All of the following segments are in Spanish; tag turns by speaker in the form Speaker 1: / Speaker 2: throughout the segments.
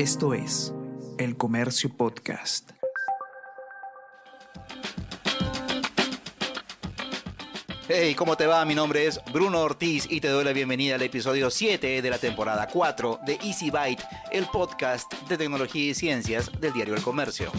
Speaker 1: Esto es El Comercio Podcast.
Speaker 2: Hey, ¿cómo te va? Mi nombre es Bruno Ortiz y te doy la bienvenida al episodio 7 de la temporada 4 de Easy Byte, el podcast de tecnología y ciencias del diario El Comercio.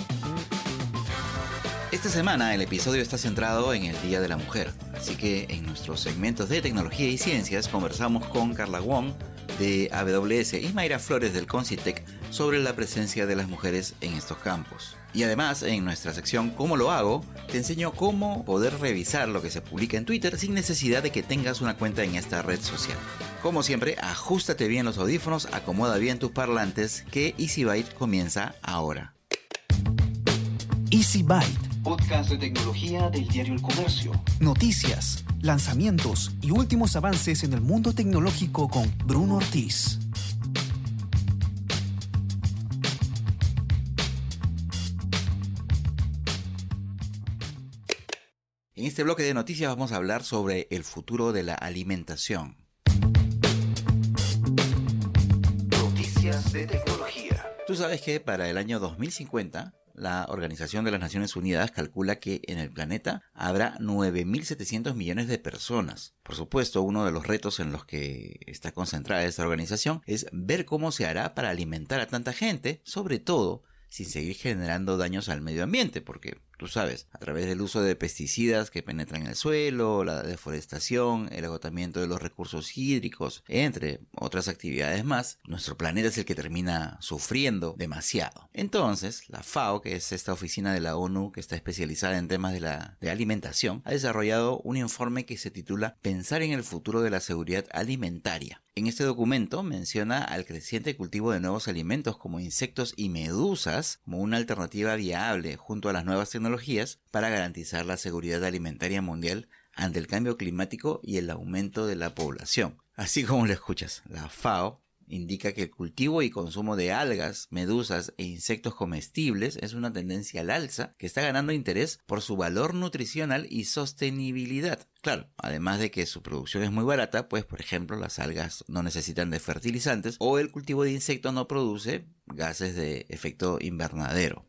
Speaker 2: Esta semana el episodio está centrado en el Día de la Mujer, así que en nuestros segmentos de tecnología y ciencias conversamos con Carla Wong de AWS y Mayra Flores del Concitec sobre la presencia de las mujeres en estos campos. Y además, en nuestra sección ¿Cómo lo hago?, te enseño cómo poder revisar lo que se publica en Twitter sin necesidad de que tengas una cuenta en esta red social. Como siempre, ajustate bien los audífonos, acomoda bien tus parlantes, que Easy Byte comienza ahora.
Speaker 1: Easy Byte.
Speaker 2: Podcast de tecnología del diario El Comercio.
Speaker 1: Noticias, lanzamientos y últimos avances en el mundo tecnológico con Bruno Ortiz.
Speaker 2: Este bloque de noticias vamos a hablar sobre el futuro de la alimentación. Noticias de tecnología. Tú sabes que para el año 2050 la Organización de las Naciones Unidas calcula que en el planeta habrá 9.700 millones de personas. Por supuesto, uno de los retos en los que está concentrada esta organización es ver cómo se hará para alimentar a tanta gente, sobre todo sin seguir generando daños al medio ambiente, porque tú sabes, a través del uso de pesticidas que penetran en el suelo, la deforestación, el agotamiento de los recursos hídricos, entre otras actividades más, nuestro planeta es el que termina sufriendo demasiado. Entonces, la FAO, que es esta oficina de la ONU que está especializada en temas de la de alimentación, ha desarrollado un informe que se titula Pensar en el futuro de la seguridad alimentaria. En este documento menciona al creciente cultivo de nuevos alimentos como insectos y medusas como una alternativa viable junto a las nuevas tecnologías para garantizar la seguridad alimentaria mundial ante el cambio climático y el aumento de la población. Así como lo escuchas, la FAO indica que el cultivo y consumo de algas, medusas e insectos comestibles es una tendencia al alza que está ganando interés por su valor nutricional y sostenibilidad. Claro, además de que su producción es muy barata, pues por ejemplo las algas no necesitan de fertilizantes o el cultivo de insectos no produce gases de efecto invernadero.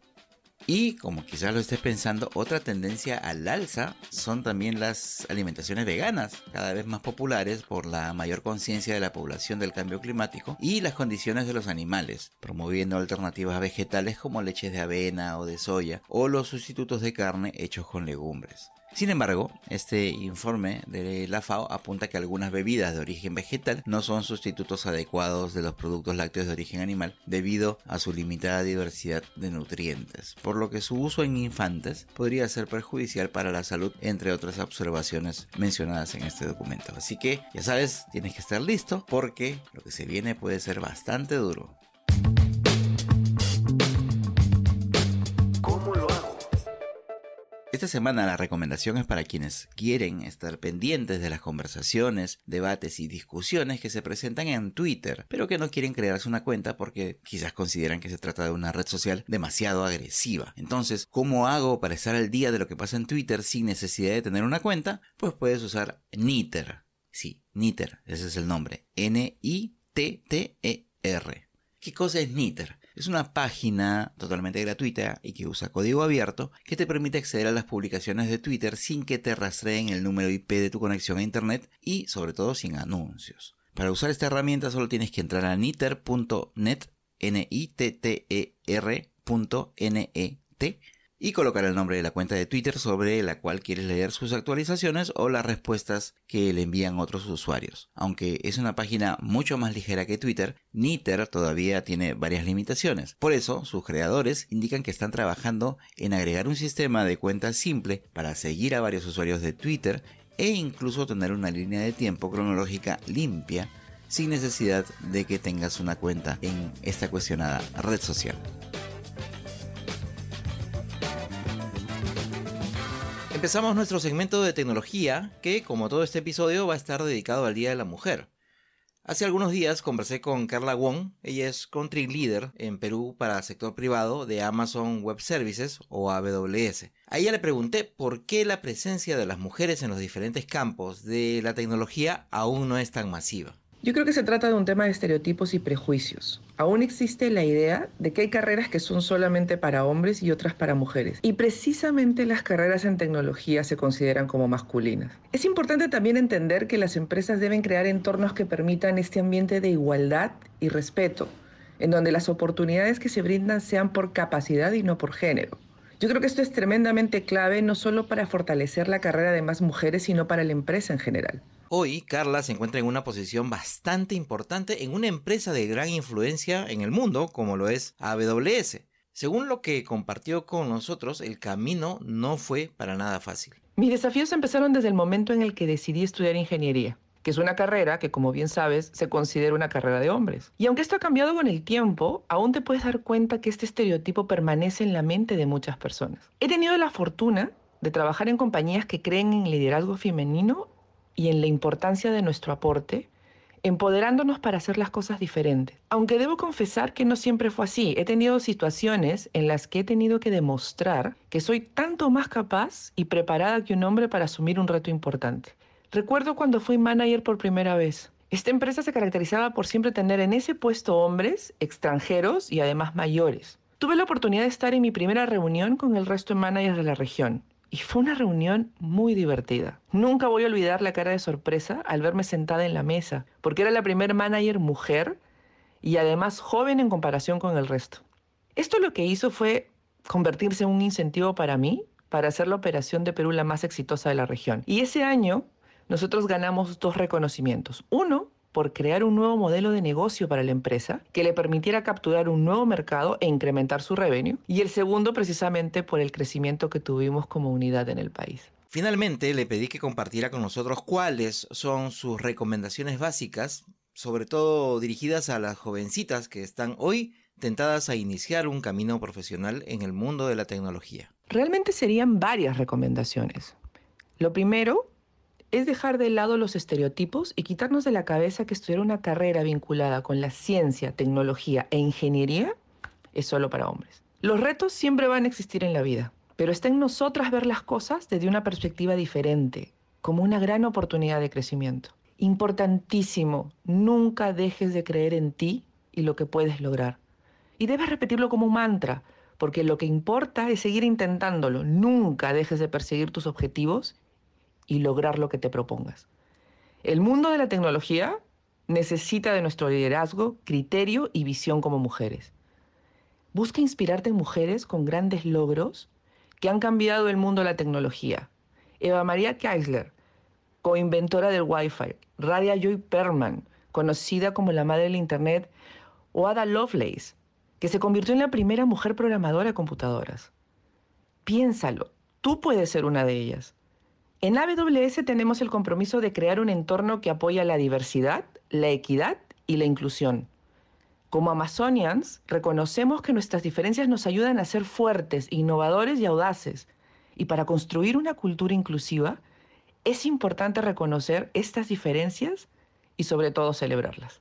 Speaker 2: Y como quizás lo estés pensando, otra tendencia al alza son también las alimentaciones veganas, cada vez más populares por la mayor conciencia de la población del cambio climático y las condiciones de los animales, promoviendo alternativas vegetales como leches de avena o de soya o los sustitutos de carne hechos con legumbres. Sin embargo, este informe de la FAO apunta que algunas bebidas de origen vegetal no son sustitutos adecuados de los productos lácteos de origen animal debido a su limitada diversidad de nutrientes, por lo que su uso en infantes podría ser perjudicial para la salud, entre otras observaciones mencionadas en este documento. Así que, ya sabes, tienes que estar listo porque lo que se viene puede ser bastante duro. Esta semana la recomendación es para quienes quieren estar pendientes de las conversaciones, debates y discusiones que se presentan en Twitter, pero que no quieren crearse una cuenta porque quizás consideran que se trata de una red social demasiado agresiva. Entonces, ¿cómo hago para estar al día de lo que pasa en Twitter sin necesidad de tener una cuenta? Pues puedes usar Niter. Sí, Niter, ese es el nombre. N-I-T-T-E-R. ¿Qué cosa es Niter? Es una página totalmente gratuita y que usa código abierto que te permite acceder a las publicaciones de Twitter sin que te rastreen el número IP de tu conexión a Internet y sobre todo sin anuncios. Para usar esta herramienta solo tienes que entrar a niter.net, n i t t e r.net y colocar el nombre de la cuenta de Twitter sobre la cual quieres leer sus actualizaciones o las respuestas que le envían otros usuarios. Aunque es una página mucho más ligera que Twitter, Niter todavía tiene varias limitaciones. Por eso, sus creadores indican que están trabajando en agregar un sistema de cuentas simple para seguir a varios usuarios de Twitter e incluso tener una línea de tiempo cronológica limpia sin necesidad de que tengas una cuenta en esta cuestionada red social. Empezamos nuestro segmento de tecnología que, como todo este episodio, va a estar dedicado al Día de la Mujer. Hace algunos días conversé con Carla Wong, ella es Country Leader en Perú para el sector privado de Amazon Web Services o AWS. A ella le pregunté por qué la presencia de las mujeres en los diferentes campos de la tecnología aún no es tan masiva.
Speaker 3: Yo creo que se trata de un tema de estereotipos y prejuicios. Aún existe la idea de que hay carreras que son solamente para hombres y otras para mujeres. Y precisamente las carreras en tecnología se consideran como masculinas. Es importante también entender que las empresas deben crear entornos que permitan este ambiente de igualdad y respeto, en donde las oportunidades que se brindan sean por capacidad y no por género. Yo creo que esto es tremendamente clave no solo para fortalecer la carrera de más mujeres, sino para la empresa en general.
Speaker 2: Hoy, Carla se encuentra en una posición bastante importante en una empresa de gran influencia en el mundo, como lo es AWS. Según lo que compartió con nosotros, el camino no fue para nada fácil.
Speaker 3: Mis desafíos empezaron desde el momento en el que decidí estudiar ingeniería que es una carrera que, como bien sabes, se considera una carrera de hombres. Y aunque esto ha cambiado con el tiempo, aún te puedes dar cuenta que este estereotipo permanece en la mente de muchas personas. He tenido la fortuna de trabajar en compañías que creen en liderazgo femenino y en la importancia de nuestro aporte, empoderándonos para hacer las cosas diferentes. Aunque debo confesar que no siempre fue así, he tenido situaciones en las que he tenido que demostrar que soy tanto más capaz y preparada que un hombre para asumir un reto importante. Recuerdo cuando fui manager por primera vez. Esta empresa se caracterizaba por siempre tener en ese puesto hombres, extranjeros y además mayores. Tuve la oportunidad de estar en mi primera reunión con el resto de managers de la región y fue una reunión muy divertida. Nunca voy a olvidar la cara de sorpresa al verme sentada en la mesa, porque era la primer manager mujer y además joven en comparación con el resto. Esto lo que hizo fue convertirse en un incentivo para mí para hacer la operación de Perú la más exitosa de la región. Y ese año nosotros ganamos dos reconocimientos. Uno, por crear un nuevo modelo de negocio para la empresa que le permitiera capturar un nuevo mercado e incrementar su revenue. Y el segundo precisamente por el crecimiento que tuvimos como unidad en el país.
Speaker 2: Finalmente le pedí que compartiera con nosotros cuáles son sus recomendaciones básicas, sobre todo dirigidas a las jovencitas que están hoy tentadas a iniciar un camino profesional en el mundo de la tecnología.
Speaker 3: Realmente serían varias recomendaciones. Lo primero es dejar de lado los estereotipos y quitarnos de la cabeza que estudiar una carrera vinculada con la ciencia, tecnología e ingeniería es solo para hombres. Los retos siempre van a existir en la vida, pero está en nosotras ver las cosas desde una perspectiva diferente, como una gran oportunidad de crecimiento. Importantísimo, nunca dejes de creer en ti y lo que puedes lograr. Y debes repetirlo como un mantra, porque lo que importa es seguir intentándolo. Nunca dejes de perseguir tus objetivos y lograr lo que te propongas. El mundo de la tecnología necesita de nuestro liderazgo, criterio y visión como mujeres. Busca inspirarte en mujeres con grandes logros que han cambiado el mundo de la tecnología. Eva María Keisler, coinventora del Wi-Fi, Radia Joy Perman, conocida como la madre del Internet, o Ada Lovelace, que se convirtió en la primera mujer programadora de computadoras. Piénsalo, tú puedes ser una de ellas. En AWS tenemos el compromiso de crear un entorno que apoya la diversidad, la equidad y la inclusión. Como Amazonians, reconocemos que nuestras diferencias nos ayudan a ser fuertes, innovadores y audaces. Y para construir una cultura inclusiva, es importante reconocer estas diferencias y sobre todo celebrarlas.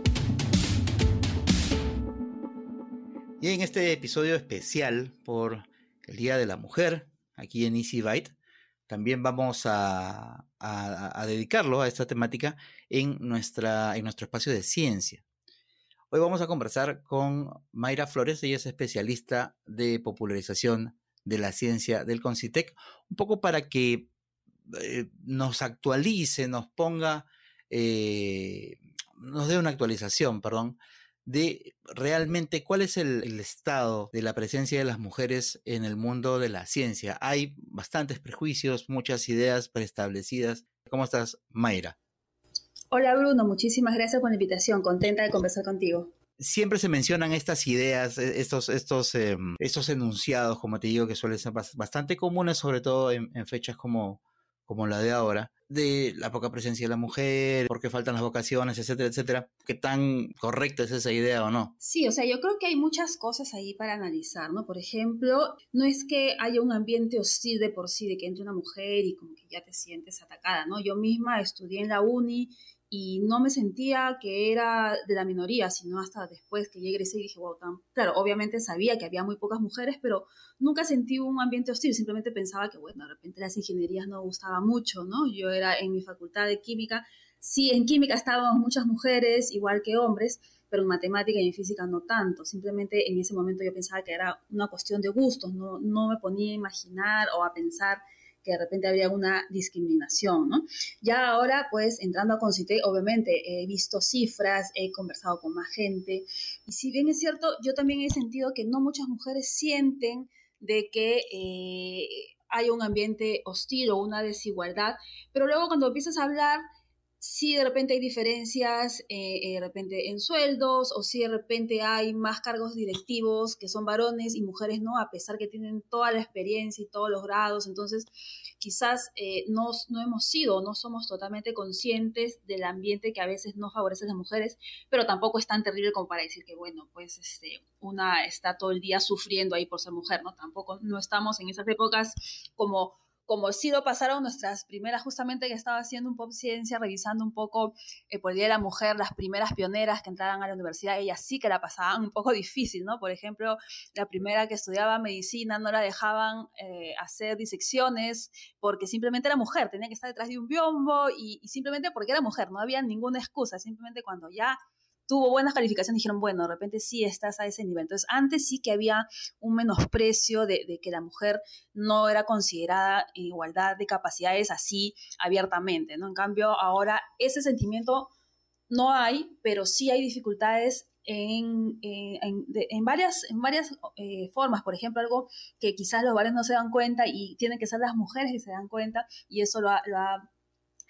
Speaker 2: Y en este episodio especial por el Día de la Mujer, aquí en Easy Byte, también vamos a, dedicarlo a esta temática en, nuestra, en nuestro espacio de ciencia. Hoy vamos a conversar con Mayra Flores, ella es especialista de popularización de la ciencia del Concitec, un poco para que eh, nos actualice, nos ponga, eh, nos dé una actualización, perdón, de realmente cuál es el, estado de la presencia de las mujeres en el mundo de la ciencia. Hay bastantes prejuicios, muchas ideas preestablecidas. ¿Cómo estás, Mayra?
Speaker 4: Hola Bruno, muchísimas gracias por la invitación, contenta de conversar contigo.
Speaker 2: Siempre se mencionan estas ideas, e, estos, estos, em, estos enunciados, como te digo, que suelen ser bastante comunes, sobre todo en, fechas como, como la de ahora, de la poca presencia de la mujer, por qué faltan las vocaciones, etcétera, etcétera. ¿Qué tan correcta es esa idea o no?
Speaker 4: Sí, o sea, yo creo que hay muchas cosas ahí para analizar, ¿no? Por ejemplo, no es que haya un ambiente hostil de por sí, de que entre una mujer y como que ya te sientes atacada, ¿no? Yo misma estudié en la uni y no me sentía que era de la minoría, sino hasta después que llegué y dije, wow, tan... claro, obviamente sabía que había muy pocas mujeres, pero nunca sentí un ambiente hostil, simplemente pensaba que, bueno, de repente las ingenierías no gustaba mucho, ¿no? Yo era en mi facultad de química, sí, en química estábamos muchas mujeres, igual que hombres, pero en matemática y en física no tanto. Simplemente en ese momento yo pensaba que era una cuestión de gustos, no, no me ponía a imaginar o a pensar que de repente habría una discriminación. Ya ahora, pues, entrando a Concité, obviamente he visto cifras, he conversado con más gente, y si bien es cierto, yo también he sentido que no muchas mujeres sienten de que eh, hay un ambiente hostil o una desigualdad, pero luego cuando empiezas a hablar si de repente hay diferencias eh, eh, de repente en sueldos o si de repente hay más cargos directivos que son varones y mujeres no, a pesar que tienen toda la experiencia y todos los grados. Entonces, quizás eh, no, no hemos sido, no somos totalmente conscientes del ambiente que a veces no favorece a las mujeres, pero tampoco es tan terrible como para decir que, bueno, pues este, una está todo el día sufriendo ahí por ser mujer, ¿no? Tampoco no estamos en esas épocas como como sí lo pasaron nuestras primeras, justamente que estaba haciendo un poco ciencia, revisando un poco eh, por el Día de la Mujer, las primeras pioneras que entraran a la universidad, ellas sí que la pasaban un poco difícil, ¿no? Por ejemplo, la primera que estudiaba medicina no la dejaban eh, hacer disecciones porque simplemente era mujer, tenía que estar detrás de un biombo y, y simplemente porque era mujer, no había ninguna excusa, simplemente cuando ya tuvo buenas calificaciones, dijeron, bueno, de repente sí estás a ese nivel. Entonces, antes sí que había un menosprecio de, que la mujer no era considerada en igualdad de capacidades así abiertamente, ¿no? En cambio, ahora ese sentimiento no hay, pero sí hay dificultades en, en, varias, en varias eh, formas. Por ejemplo, algo que quizás los varones no se dan cuenta y tienen que ser las mujeres que se dan cuenta, y eso lo lo ha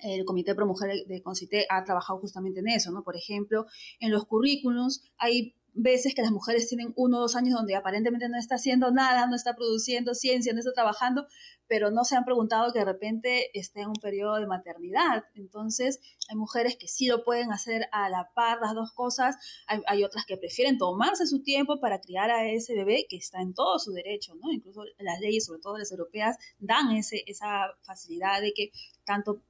Speaker 4: el Comité Pro Mujer de Concité ha trabajado justamente en eso, ¿no? Por ejemplo, en los currículums hay veces que las mujeres tienen uno o dos años donde aparentemente no está haciendo nada, no está produciendo ciencia, no está trabajando, pero no se han preguntado que de repente esté en un periodo de maternidad. Entonces, hay mujeres que sí lo pueden hacer a la par las dos cosas, hay, otras que prefieren tomarse su tiempo para criar a ese bebé que está en todo su derecho, ¿no? Incluso las leyes, sobre todo las europeas, dan ese, esa facilidad de que tanto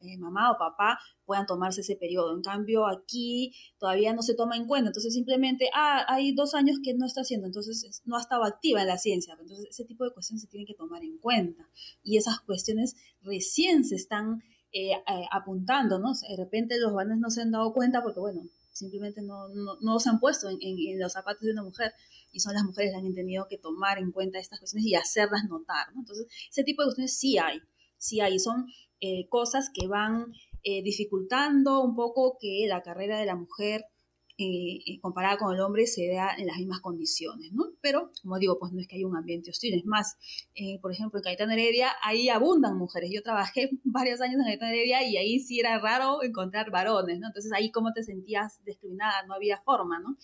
Speaker 4: eh, mamá o papá puedan tomarse ese periodo. En cambio, aquí todavía no se toma en cuenta. Entonces, simplemente, ah, hay dos años que no está haciendo, entonces no ha estado activa en la ciencia. Entonces, ese tipo de cuestiones se tienen que tomar en cuenta. Y esas cuestiones recién se están eh, eh, apuntando, ¿no? de repente los varones no se han dado cuenta porque, bueno, simplemente no, no, se han puesto en, los zapatos de una mujer y son las mujeres las que han tenido que tomar en cuenta estas cuestiones y hacerlas notar, ¿no? Entonces, ese tipo de cuestiones sí hay, sí hay, son eh, cosas que van dificultando un poco que la carrera de la mujer eh, eh, comparada con el hombre se da en las mismas condiciones, ¿no? Pero, como digo, pues no es que haya un ambiente hostil, es más, eh, por ejemplo, en Caetano Heredia, ahí abundan mujeres. Yo trabajé varios años en Caetano Heredia y ahí sí era raro encontrar varones, ¿no? Entonces ahí cómo te sentías discriminada, no había forma, ¿no?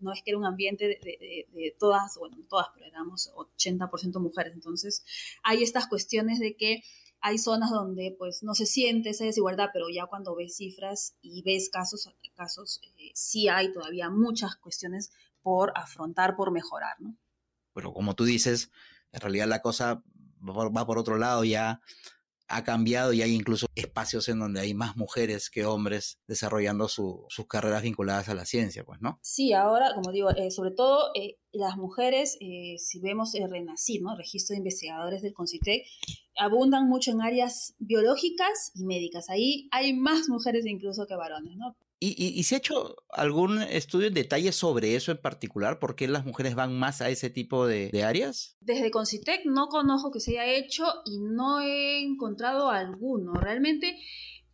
Speaker 4: No es que era un ambiente de todas, bueno, todas, pero éramos 80% mujeres. Entonces, hay estas cuestiones de que hay zonas donde pues no se siente esa desigualdad, pero ya cuando ves cifras y ves casos, casos eh, sí hay todavía muchas cuestiones por afrontar, por mejorar, ¿no?
Speaker 2: Pero como tú dices, en realidad la cosa va por otro lado, ya ha cambiado y hay incluso espacios en donde hay más mujeres que hombres desarrollando sus carreras vinculadas a la ciencia, pues, ¿no?
Speaker 4: Sí, ahora, como digo, eh, sobre todo eh, las mujeres, si vemos el RENACID, ¿no? Registro de Investigadores del CONCITEC, abundan mucho en áreas biológicas y médicas. Ahí hay más mujeres incluso que varones, ¿no?
Speaker 2: ¿Y, se ha hecho algún estudio en detalle sobre eso en particular? ¿Por qué las mujeres van más a ese tipo de, áreas?
Speaker 4: Desde Concitec no conozco que se haya hecho y no he encontrado alguno. Realmente,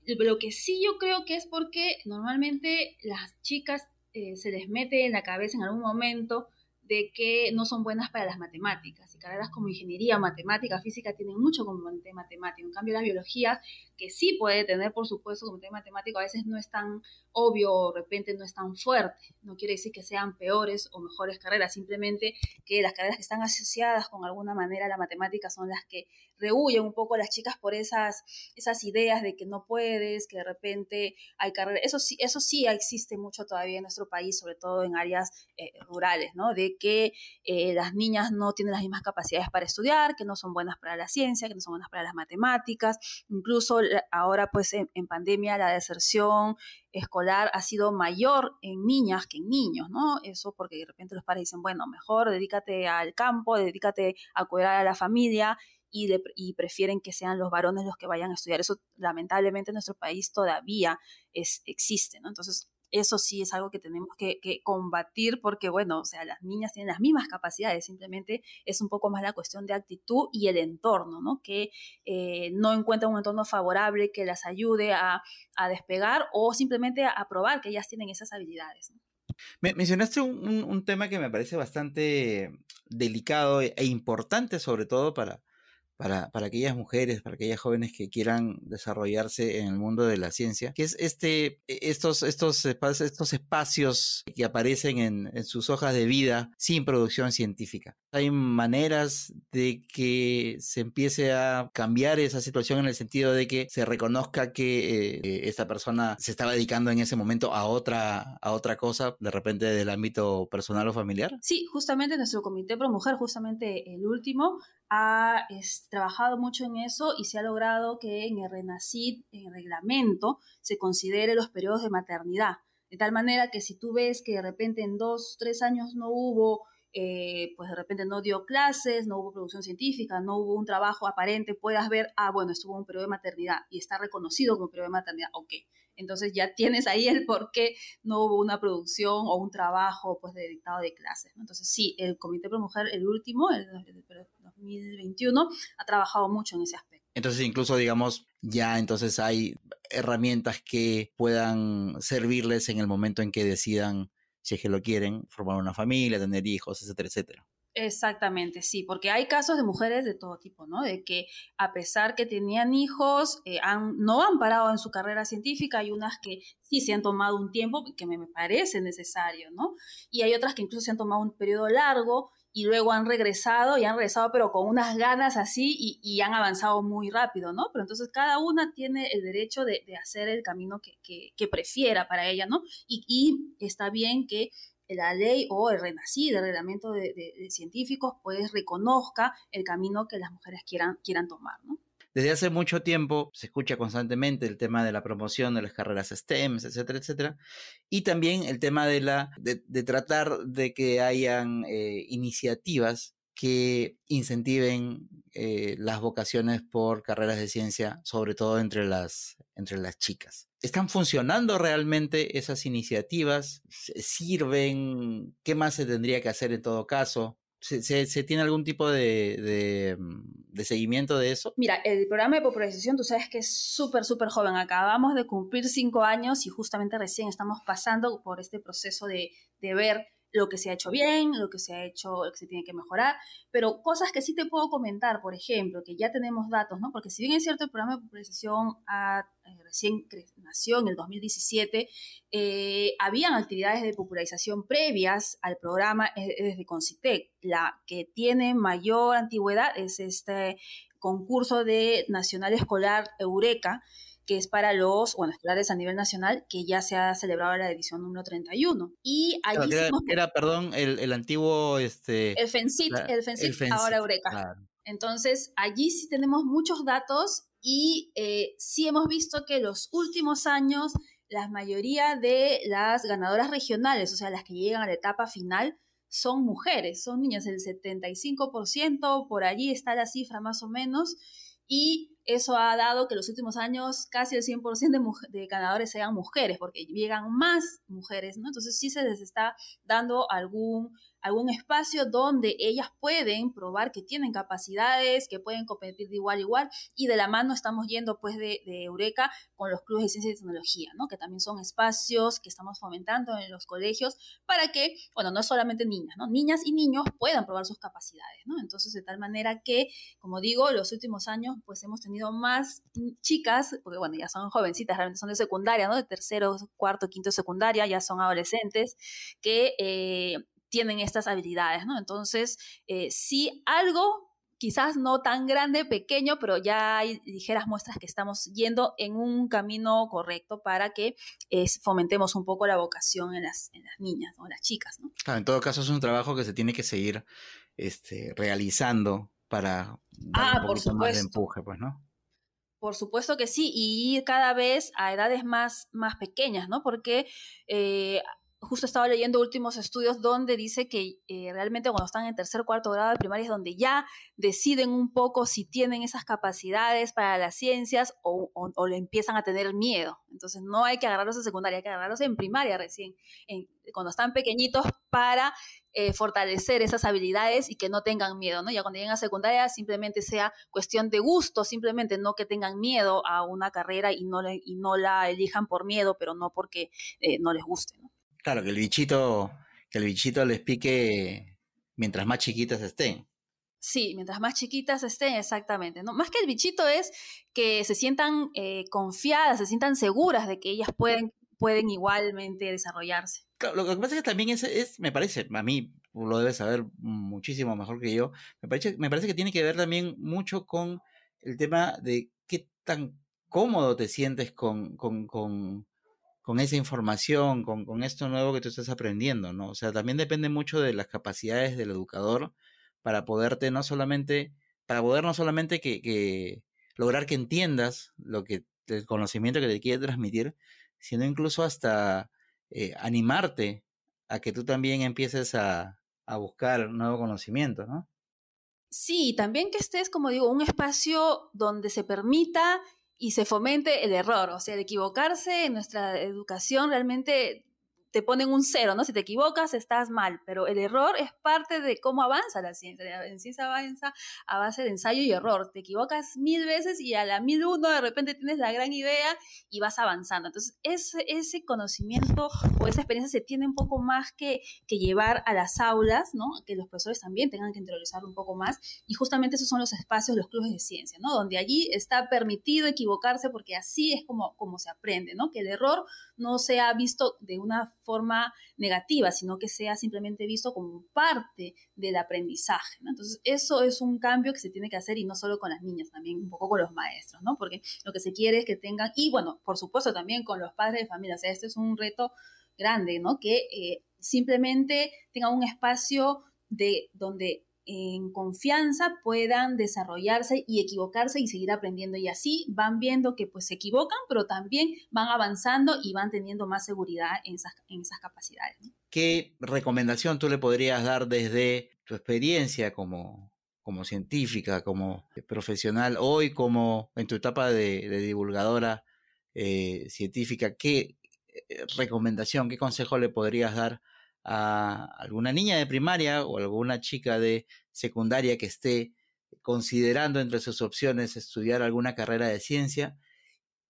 Speaker 4: lo que sí yo creo que es porque normalmente las chicas eh, se les mete en la cabeza en algún momento de que no son buenas para las matemáticas. Y carreras como ingeniería, matemática, física tienen mucho componente matemático. En cambio, la biología, que sí puede tener, por supuesto, componente matemático, a veces no es tan obvio de repente no es tan fuerte. No quiere decir que sean peores o mejores carreras, simplemente que las carreras que están asociadas con alguna manera a la matemática son las que rehuyen un poco a las chicas por esas, esas ideas de que no puedes, que de repente hay carreras. Eso sí, eso sí existe mucho todavía en nuestro país, sobre todo en áreas eh, rurales, ¿no? De que eh, las niñas no tienen las mismas capacidades para estudiar, que no son buenas para la ciencia, que no son buenas para las matemáticas. Incluso ahora, pues en, pandemia, la deserción escolar ha sido mayor en niñas que en niños, ¿no? Eso porque de repente los padres dicen, bueno, mejor dedícate al campo, dedícate a cuidar a la familia y, y, prefieren que sean los varones los que vayan a estudiar. Eso lamentablemente en nuestro país todavía es, existe, ¿no? Entonces, eso sí es algo que tenemos que, combatir porque, bueno, o sea, las niñas tienen las mismas capacidades, simplemente es un poco más la cuestión de actitud y el entorno, ¿no? Que eh, no encuentran un entorno favorable que las ayude a, despegar o simplemente a, probar que ellas tienen esas habilidades.
Speaker 2: mencionaste un, tema que me parece bastante delicado e importante, sobre todo para, para, para, aquellas mujeres, para aquellas jóvenes que quieran desarrollarse en el mundo de la ciencia, que es este, e, estos, estos, estos espacios que aparecen en, en sus hojas de vida sin producción científica. Hay maneras de que se empiece a cambiar esa situación en el sentido de que se reconozca que eh, esta persona se estaba dedicando en ese momento a otra, a otra cosa, de repente del ámbito personal o familiar.
Speaker 4: Sí, justamente nuestro Comité Pro Mujer, justamente el último, ha trabajado mucho en eso y se ha logrado que en el RENACID, en el reglamento, se considere los periodos de maternidad. De tal manera que si tú ves que de repente en dos, tres años no hubo, eh, pues de repente no dio clases, no hubo producción científica, no hubo un trabajo aparente, puedas ver, ah, bueno, estuvo un periodo de maternidad y está reconocido como periodo de maternidad, ok. Entonces ya tienes ahí el por qué no hubo una producción o un trabajo pues de dictado de clases. Entonces sí, el Comité Pro Mujer, el último, el, 2021, ha trabajado mucho en ese aspecto.
Speaker 2: Entonces incluso digamos ya entonces hay herramientas que puedan servirles en el momento en que decidan si es que lo quieren, formar una familia, tener hijos, etcétera, etcétera.
Speaker 4: Exactamente, sí, porque hay casos de mujeres de todo tipo, ¿no? De que a pesar que tenían hijos, eh, han, no han parado en su carrera científica, hay unas que sí se han tomado un tiempo que me, parece necesario, ¿no? Y hay otras que incluso se han tomado un periodo largo y luego han regresado y han regresado pero con unas ganas así y, han avanzado muy rápido, ¿no? Pero entonces cada una tiene el derecho de, hacer el camino que, prefiera para ella, ¿no? Y, está bien que la ley o el renacido, el reglamento de, de, científicos, pues reconozca el camino que las mujeres quieran, quieran tomar, ¿no?
Speaker 2: Desde hace mucho tiempo se escucha constantemente el tema de la promoción de las carreras STEM, etcétera, etcétera, y también el tema de, la, de, tratar de que hayan eh, iniciativas que incentiven eh, las vocaciones por carreras de ciencia, sobre todo entre las, entre las chicas. ¿Están funcionando realmente esas iniciativas? ¿Sirven? ¿Qué más se tendría que hacer en todo caso? ¿Se, tiene algún tipo mm, de, seguimiento de eso?
Speaker 4: Mira, el programa de popularización, tú sabes que es súper, súper joven. Acabamos de cumplir cinco años y justamente recién estamos pasando por este proceso de, de ver lo que se ha hecho bien, lo que se ha hecho, lo que se tiene que mejorar, pero cosas que sí te puedo comentar, por ejemplo, que ya tenemos datos, ¿no? Porque si bien es cierto, el programa de popularización eh, recién nació en el 2017, eh, habían actividades de popularización previas al programa desde Concitec. La que tiene mayor antigüedad es este concurso de Nacional Escolar Eureka, que es para los, bueno, escolares a nivel nacional, que ya se ha celebrado la edición número 31. Y
Speaker 2: allí era, era, perdón, el, el, antiguo... Este,
Speaker 4: el FENCIT, el FENCIT, ahora Eureka. Entonces, allí sí tenemos muchos datos y eh, sí hemos visto que los últimos años la mayoría de las ganadoras regionales, o sea, las que llegan a la etapa final, son mujeres, son niñas, el 75%, por allí está la cifra más o menos, y eso ha dado que los últimos años casi el 100% de, de ganadores sean mujeres, porque llegan más mujeres, ¿no? Entonces sí se les está dando algún algún espacio donde ellas pueden probar que tienen capacidades, que pueden competir de igual a igual y de la mano estamos yendo pues de, Eureka con los clubes de ciencia y tecnología, ¿no? Que también son espacios que estamos fomentando en los colegios para que, bueno, no solamente niñas, ¿no? Niñas y niños puedan probar sus capacidades, ¿no? Entonces, de tal manera que, como digo, los últimos años pues hemos tenido más chicas, porque bueno, ya son jovencitas, realmente son de secundaria, ¿no? De tercero, cuarto, quinto secundaria, ya son adolescentes, que eh, tienen estas habilidades, ¿no? Entonces, eh, sí, algo quizás no tan grande, pequeño, pero ya hay ligeras muestras que estamos yendo en un camino correcto para que eh, fomentemos un poco la vocación en las, niñas o en las chicas. ¿no?
Speaker 2: Claro, en todo caso es un trabajo que se tiene que seguir este, realizando para
Speaker 4: dar ah, un por
Speaker 2: más de empuje, pues, ¿no?
Speaker 4: Por supuesto que sí, y cada vez a edades más, más pequeñas, ¿no? Porque eh, justo estaba leyendo últimos estudios donde dice que eh, realmente cuando están en tercer cuarto grado de primaria es donde ya deciden un poco si tienen esas capacidades para las ciencias o, le empiezan a tener miedo. Entonces no hay que agarrarlos en secundaria, hay que agarrarlos en primaria recién, cuando están pequeñitos para eh, fortalecer esas habilidades y que no tengan miedo, ¿no? Ya cuando lleguen a secundaria simplemente sea cuestión de gusto, simplemente no que tengan miedo a una carrera y no, y no la elijan por miedo, pero no porque eh, no les guste, ¿no?
Speaker 2: Claro, que el bichito, que el bichito les pique mientras más chiquitas estén.
Speaker 4: Sí, mientras más chiquitas estén, exactamente. ¿no? Más que el bichito es que se sientan eh, confiadas, se sientan seguras de que ellas pueden, pueden igualmente desarrollarse.
Speaker 2: Claro, lo que pasa es que también es, es, me parece, a mí lo debes saber muchísimo mejor que yo, me parece, me parece que tiene que ver también mucho con el tema de qué tan cómodo te sientes con, con, con, con esa información, con, con, esto nuevo que tú estás aprendiendo, ¿no? O sea, también depende mucho de las capacidades del educador para poderte no solamente, para poder no solamente que, lograr que entiendas lo que, el conocimiento que te quiere transmitir, sino incluso hasta eh, animarte a que tú también empieces a, a buscar nuevo conocimiento, ¿no?
Speaker 4: Sí, también que estés, como digo, un espacio donde se permita y se fomente el error, o sea, el equivocarse en nuestra educación realmente te ponen un cero, ¿no? Si te equivocas, estás mal, pero el error es parte de cómo avanza la ciencia. La ciencia avanza a base de ensayo y error. Te equivocas mil veces y a la mil uno de repente tienes la gran idea y vas avanzando. Entonces, ese, ese conocimiento o esa experiencia se tiene un poco más que, que llevar a las aulas, ¿no? Que los profesores también tengan que interiorizar un poco más. Y justamente esos son los espacios, los clubes de ciencia, ¿no? Donde allí está permitido equivocarse porque así es como, como se aprende, ¿no? Que el error no sea visto de una forma negativa, sino que sea simplemente visto como parte del aprendizaje. Entonces, eso es un cambio que se tiene que hacer y no solo con las niñas, también un poco con los maestros, ¿no? Porque lo que se quiere es que tengan, y bueno, por supuesto también con los padres de familia, o sea, este es un reto grande, ¿no? Que eh, simplemente tengan un espacio de donde en confianza puedan desarrollarse y equivocarse y seguir aprendiendo. Y así van viendo que pues se equivocan, pero también van avanzando y van teniendo más seguridad en esas, en esas capacidades.
Speaker 2: ¿Qué recomendación tú le podrías dar desde tu experiencia como, como científica, como profesional, hoy como en tu etapa de, divulgadora eh, científica? ¿Qué eh, recomendación, qué consejo le podrías dar a alguna niña de primaria o alguna chica de secundaria que esté considerando entre sus opciones estudiar alguna carrera de ciencia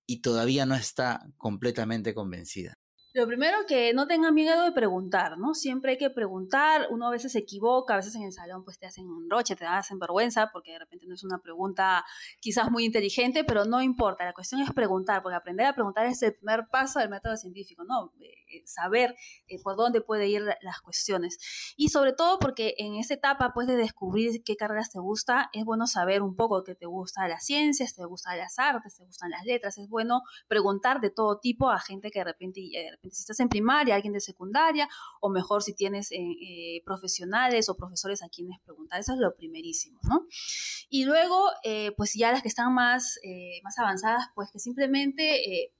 Speaker 2: y todavía no está completamente convencida.
Speaker 4: Lo primero que no tengan miedo de preguntar, ¿no? Siempre hay que preguntar, uno a veces se equivoca, a veces en el salón pues te hacen un roche, te hacen vergüenza porque de repente no es una pregunta quizás muy inteligente, pero no importa, la cuestión es preguntar, porque aprender a preguntar es el primer paso del método científico, ¿no? Eh, saber eh, por dónde puede ir las cuestiones. Y sobre todo porque en esa etapa pues de descubrir qué carreras te gusta, es bueno saber un poco qué te gusta las ciencias, te gustan las artes, te gustan las letras, es bueno preguntar de todo tipo a gente que de repente, eh, si estás en primaria, alguien de secundaria, o mejor si tienes eh, eh, profesionales o profesores a quienes preguntar. Eso es lo primerísimo, ¿no? Y luego, eh, pues ya las que están más, más avanzadas, pues que simplemente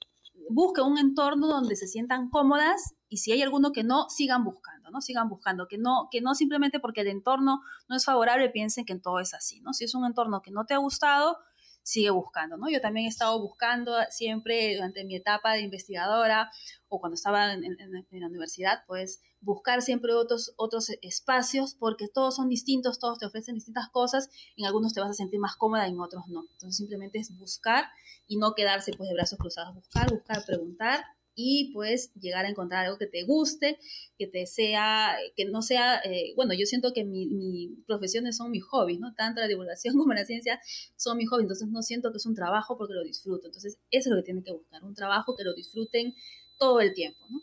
Speaker 4: busquen un entorno donde se sientan cómodas y si hay alguno que no, sigan buscando, ¿no? Sigan buscando, que no, que no simplemente porque el entorno no es favorable piensen que todo es así, ¿no? Si es un entorno que no te ha gustado, sigue buscando, ¿no? Yo también he estado buscando siempre durante mi etapa de investigadora o cuando estaba en, la universidad, pues buscar siempre otros, otros espacios porque todos son distintos, todos te ofrecen distintas cosas, en algunos te vas a sentir más cómoda, en otros no. Entonces simplemente es buscar y no quedarse pues de brazos cruzados, buscar, buscar, preguntar y pues llegar a encontrar algo que te guste, que te sea, que no sea, eh, bueno, yo siento que mis mi profesiones son mis hobbies, ¿no? Tanto la divulgación como la ciencia son mis hobbies, entonces no siento que es un trabajo porque lo disfruto, entonces eso es lo que tienen que buscar, un trabajo que lo disfruten todo el tiempo, ¿no?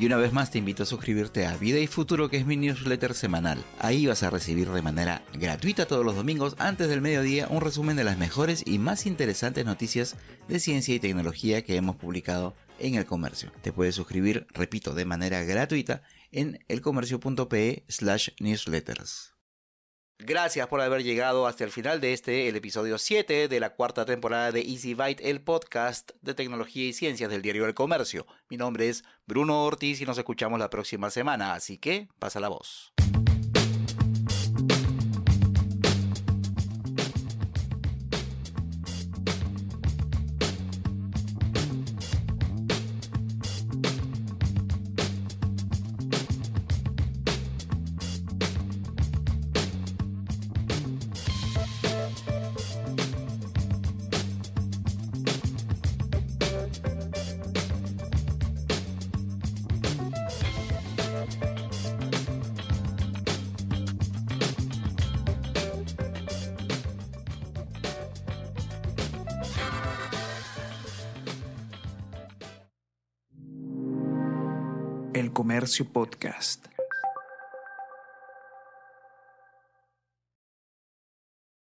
Speaker 2: Y una vez más te invito a suscribirte a Vida y Futuro, que es mi newsletter semanal. Ahí vas a recibir de manera gratuita todos los domingos, antes del mediodía, un resumen de las mejores y más interesantes noticias de ciencia y tecnología que hemos publicado en el comercio. Te puedes suscribir, repito, de manera gratuita en elcomercio.pe slash newsletters. Gracias por haber llegado hasta el final de este, el episodio 7 de la cuarta temporada de Easy Byte, el podcast de tecnología y ciencias del diario El Comercio. Mi nombre es Bruno Ortiz y nos escuchamos la próxima semana, así que pasa la voz.
Speaker 1: Comercio Podcast.